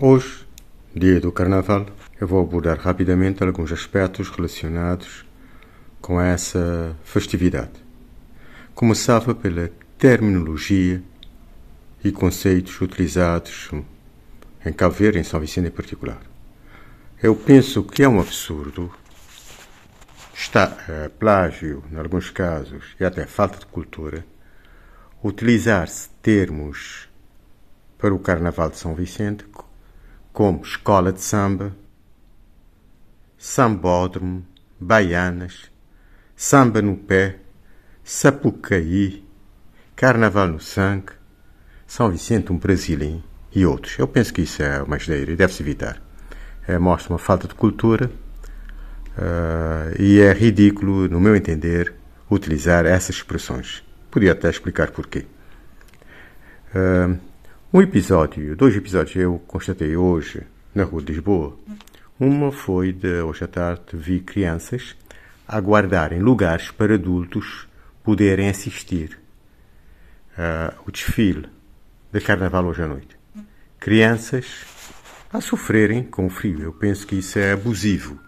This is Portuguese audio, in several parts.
Hoje, dia do Carnaval, eu vou abordar rapidamente alguns aspectos relacionados com essa festividade. Começava pela terminologia e conceitos utilizados em Cabo Verde, em São Vicente em particular. Eu penso que é um absurdo, está é, plágio em alguns casos e até falta de cultura, utilizar-se termos para o Carnaval de São Vicente como escola de samba, sambódromo, baianas, samba no pé, sapucaí, carnaval no sangue, São Vicente um brasileiro e outros. Eu penso que isso é uma asneira e deve-se evitar. É, mostra uma falta de cultura uh, e é ridículo, no meu entender, utilizar essas expressões. Podia até explicar porquê. Uh, um episódio, dois episódios eu constatei hoje na Rua de Lisboa. Uma foi de hoje à tarde vi crianças aguardarem lugares para adultos poderem assistir uh, o desfile de carnaval hoje à noite. Crianças a sofrerem com o frio. Eu penso que isso é abusivo.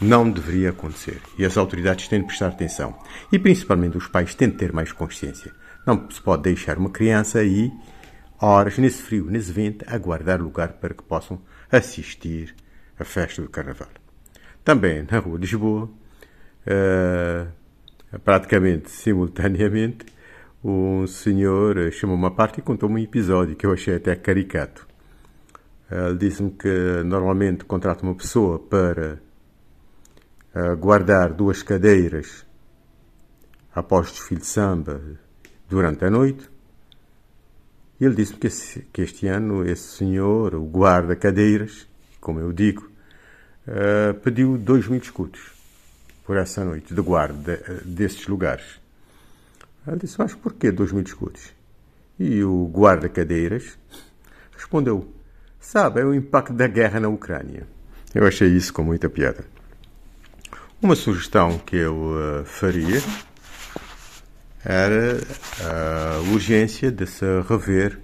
Não deveria acontecer. E as autoridades têm de prestar atenção. E principalmente os pais têm de ter mais consciência. Não se pode deixar uma criança aí horas nesse frio, nesse vento, a guardar lugar para que possam assistir à festa do Carnaval. Também na Rua de Lisboa, uh, praticamente simultaneamente, um senhor chamou uma parte e contou-me um episódio que eu achei até caricato. Ele disse-me que normalmente contrata uma pessoa para guardar duas cadeiras após o desfile de samba durante a noite ele disse-me que, que, este ano esse senhor, o guarda-cadeiras, como eu digo, uh, pediu dois mil escudos por essa noite de guarda desses lugares. Ele disse, mas porquê dois mil escudos? E o guarda-cadeiras respondeu, sabe, é o impacto da guerra na Ucrânia. Eu achei isso com muita piada. Uma sugestão que eu uh, faria era a urgência de se rever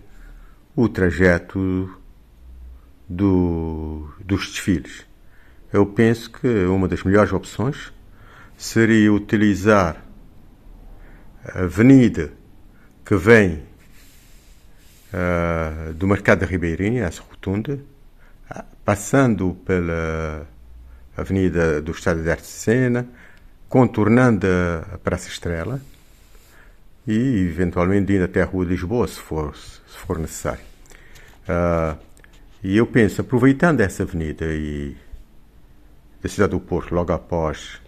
o trajeto do, dos desfiles. Eu penso que uma das melhores opções seria utilizar a avenida que vem uh, do Mercado da Ribeirinha, essa rotunda, passando pela Avenida do Estado de Arte de Sena, contornando a Praça Estrela, e eventualmente indo até a Rua de Lisboa, se for, se for necessário. Uh, e eu penso, aproveitando essa avenida e da cidade do Porto, logo após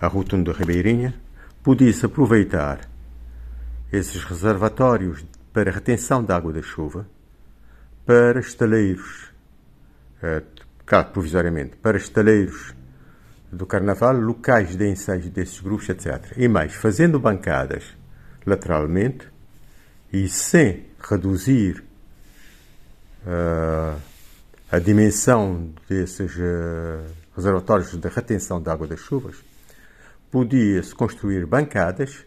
a rotunda da Ribeirinha, podia-se aproveitar esses reservatórios para retenção de água da chuva para estaleiros, uh, provisoriamente, para estaleiros do Carnaval, locais de ensaio desses grupos, etc. E mais, fazendo bancadas lateralmente e sem reduzir uh, a dimensão desses uh, reservatórios de retenção de água das chuvas, podia-se construir bancadas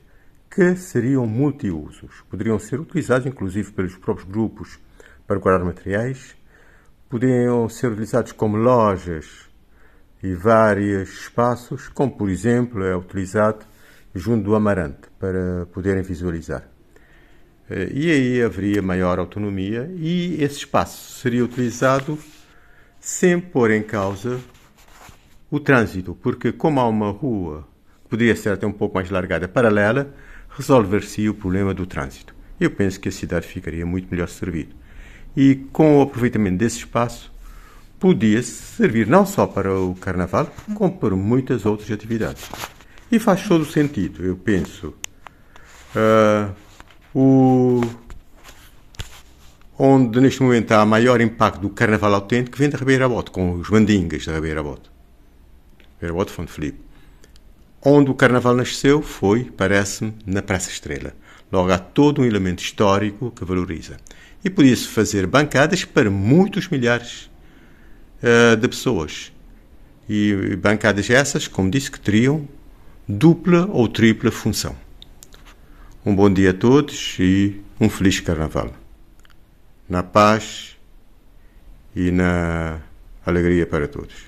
que seriam multiusos. Poderiam ser utilizados, inclusive, pelos próprios grupos para guardar materiais, poderiam ser utilizados como lojas e vários espaços, como por exemplo é utilizado junto do Amarante, para poderem visualizar. Eh, e aí haveria maior autonomia e esse espaço seria utilizado sem pôr em causa o trânsito, porque como há uma rua que poderia ser até um pouco mais largada, paralela, resolver-se o problema do trânsito. Eu penso que a cidade ficaria muito melhor servida. E com o aproveitamento desse espaço, podia servir não só para o carnaval, como para muitas outras atividades. E faz todo sentido, eu penso. Uh, o, onde neste momento há maior impacto do carnaval autêntico vem da Ribeira Bote, com os mandingas da Ribeira Bote. Ribeira Bote, Fonte Felipe. Onde o carnaval nasceu foi, parece-me, na Praça Estrela. Logo há todo um elemento histórico que valoriza. E podia-se fazer bancadas para muitos milhares uh, de pessoas. E bancadas essas, como disse, que teriam dupla ou tripla função. Um bom dia a todos e um feliz carnaval. Na paz e na alegria para todos.